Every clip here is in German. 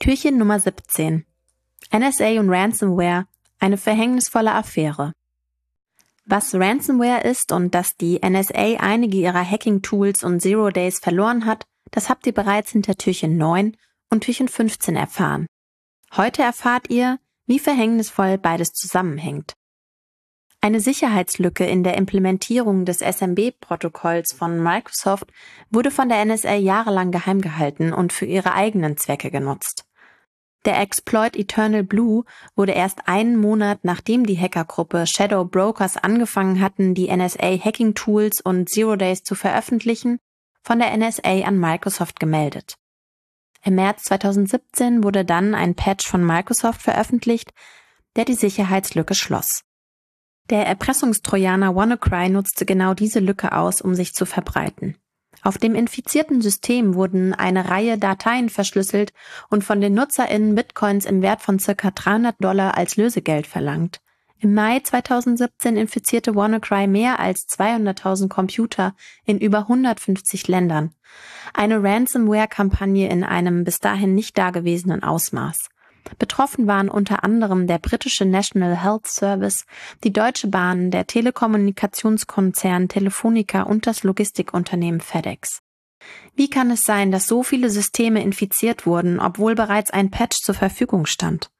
Türchen Nummer 17. NSA und Ransomware, eine verhängnisvolle Affäre. Was Ransomware ist und dass die NSA einige ihrer Hacking-Tools und Zero Days verloren hat, das habt ihr bereits hinter Türchen 9 und Türchen 15 erfahren. Heute erfahrt ihr, wie verhängnisvoll beides zusammenhängt. Eine Sicherheitslücke in der Implementierung des SMB-Protokolls von Microsoft wurde von der NSA jahrelang geheim gehalten und für ihre eigenen Zwecke genutzt. Der Exploit Eternal Blue wurde erst einen Monat nachdem die Hackergruppe Shadow Brokers angefangen hatten, die NSA Hacking Tools und Zero Days zu veröffentlichen, von der NSA an Microsoft gemeldet. Im März 2017 wurde dann ein Patch von Microsoft veröffentlicht, der die Sicherheitslücke schloss. Der Erpressungstrojaner WannaCry nutzte genau diese Lücke aus, um sich zu verbreiten. Auf dem infizierten System wurden eine Reihe Dateien verschlüsselt und von den NutzerInnen Bitcoins im Wert von circa 300 Dollar als Lösegeld verlangt. Im Mai 2017 infizierte WannaCry mehr als 200.000 Computer in über 150 Ländern. Eine Ransomware-Kampagne in einem bis dahin nicht dagewesenen Ausmaß. Betroffen waren unter anderem der britische National Health Service, die Deutsche Bahn, der Telekommunikationskonzern Telefonica und das Logistikunternehmen FedEx. Wie kann es sein, dass so viele Systeme infiziert wurden, obwohl bereits ein Patch zur Verfügung stand?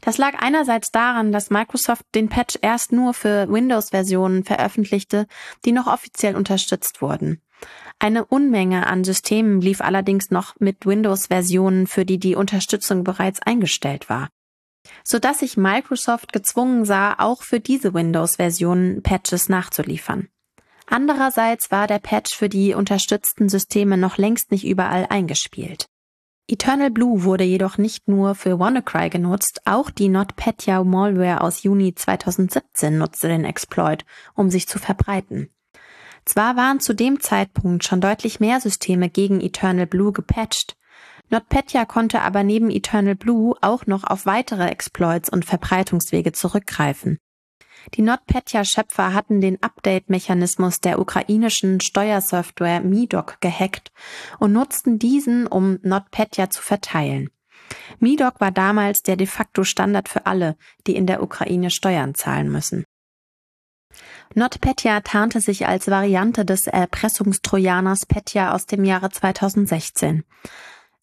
Das lag einerseits daran, dass Microsoft den Patch erst nur für Windows-Versionen veröffentlichte, die noch offiziell unterstützt wurden. Eine Unmenge an Systemen lief allerdings noch mit Windows-Versionen, für die die Unterstützung bereits eingestellt war, so dass sich Microsoft gezwungen sah, auch für diese Windows-Versionen Patches nachzuliefern. Andererseits war der Patch für die unterstützten Systeme noch längst nicht überall eingespielt. Eternal Blue wurde jedoch nicht nur für WannaCry genutzt, auch die NotPetya Malware aus Juni 2017 nutzte den Exploit, um sich zu verbreiten. Zwar waren zu dem Zeitpunkt schon deutlich mehr Systeme gegen Eternal Blue gepatcht, NotPetya konnte aber neben Eternal Blue auch noch auf weitere Exploits und Verbreitungswege zurückgreifen. Die NotPetya-Schöpfer hatten den Update-Mechanismus der ukrainischen Steuersoftware Midoc gehackt und nutzten diesen, um NotPetya zu verteilen. Midoc war damals der de facto Standard für alle, die in der Ukraine Steuern zahlen müssen. NotPetya tarnte sich als Variante des Erpressungstrojaners Petya aus dem Jahre 2016.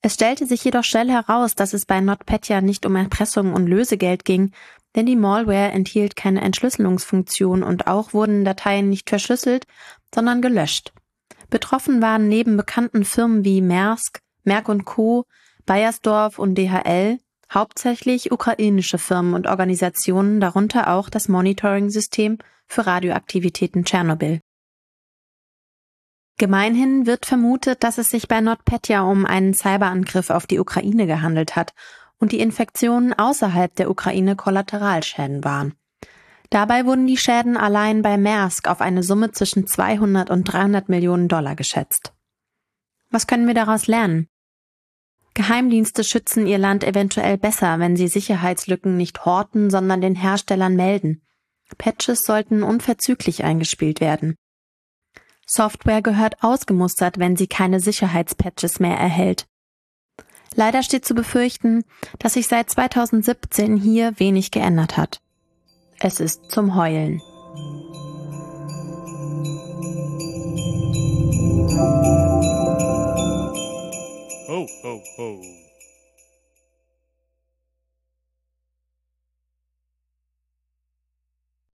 Es stellte sich jedoch schnell heraus, dass es bei NotPetya nicht um Erpressung und Lösegeld ging, denn die Malware enthielt keine Entschlüsselungsfunktion und auch wurden Dateien nicht verschlüsselt, sondern gelöscht. Betroffen waren neben bekannten Firmen wie Maersk, Merck Co., Bayersdorf und DHL hauptsächlich ukrainische Firmen und Organisationen, darunter auch das Monitoring-System für Radioaktivitäten Tschernobyl. Gemeinhin wird vermutet, dass es sich bei NotPetya um einen Cyberangriff auf die Ukraine gehandelt hat und die Infektionen außerhalb der Ukraine Kollateralschäden waren. Dabei wurden die Schäden allein bei Maersk auf eine Summe zwischen 200 und 300 Millionen Dollar geschätzt. Was können wir daraus lernen? Geheimdienste schützen ihr Land eventuell besser, wenn sie Sicherheitslücken nicht horten, sondern den Herstellern melden. Patches sollten unverzüglich eingespielt werden. Software gehört ausgemustert, wenn sie keine Sicherheitspatches mehr erhält. Leider steht zu befürchten, dass sich seit 2017 hier wenig geändert hat. Es ist zum Heulen. Ho, ho, ho.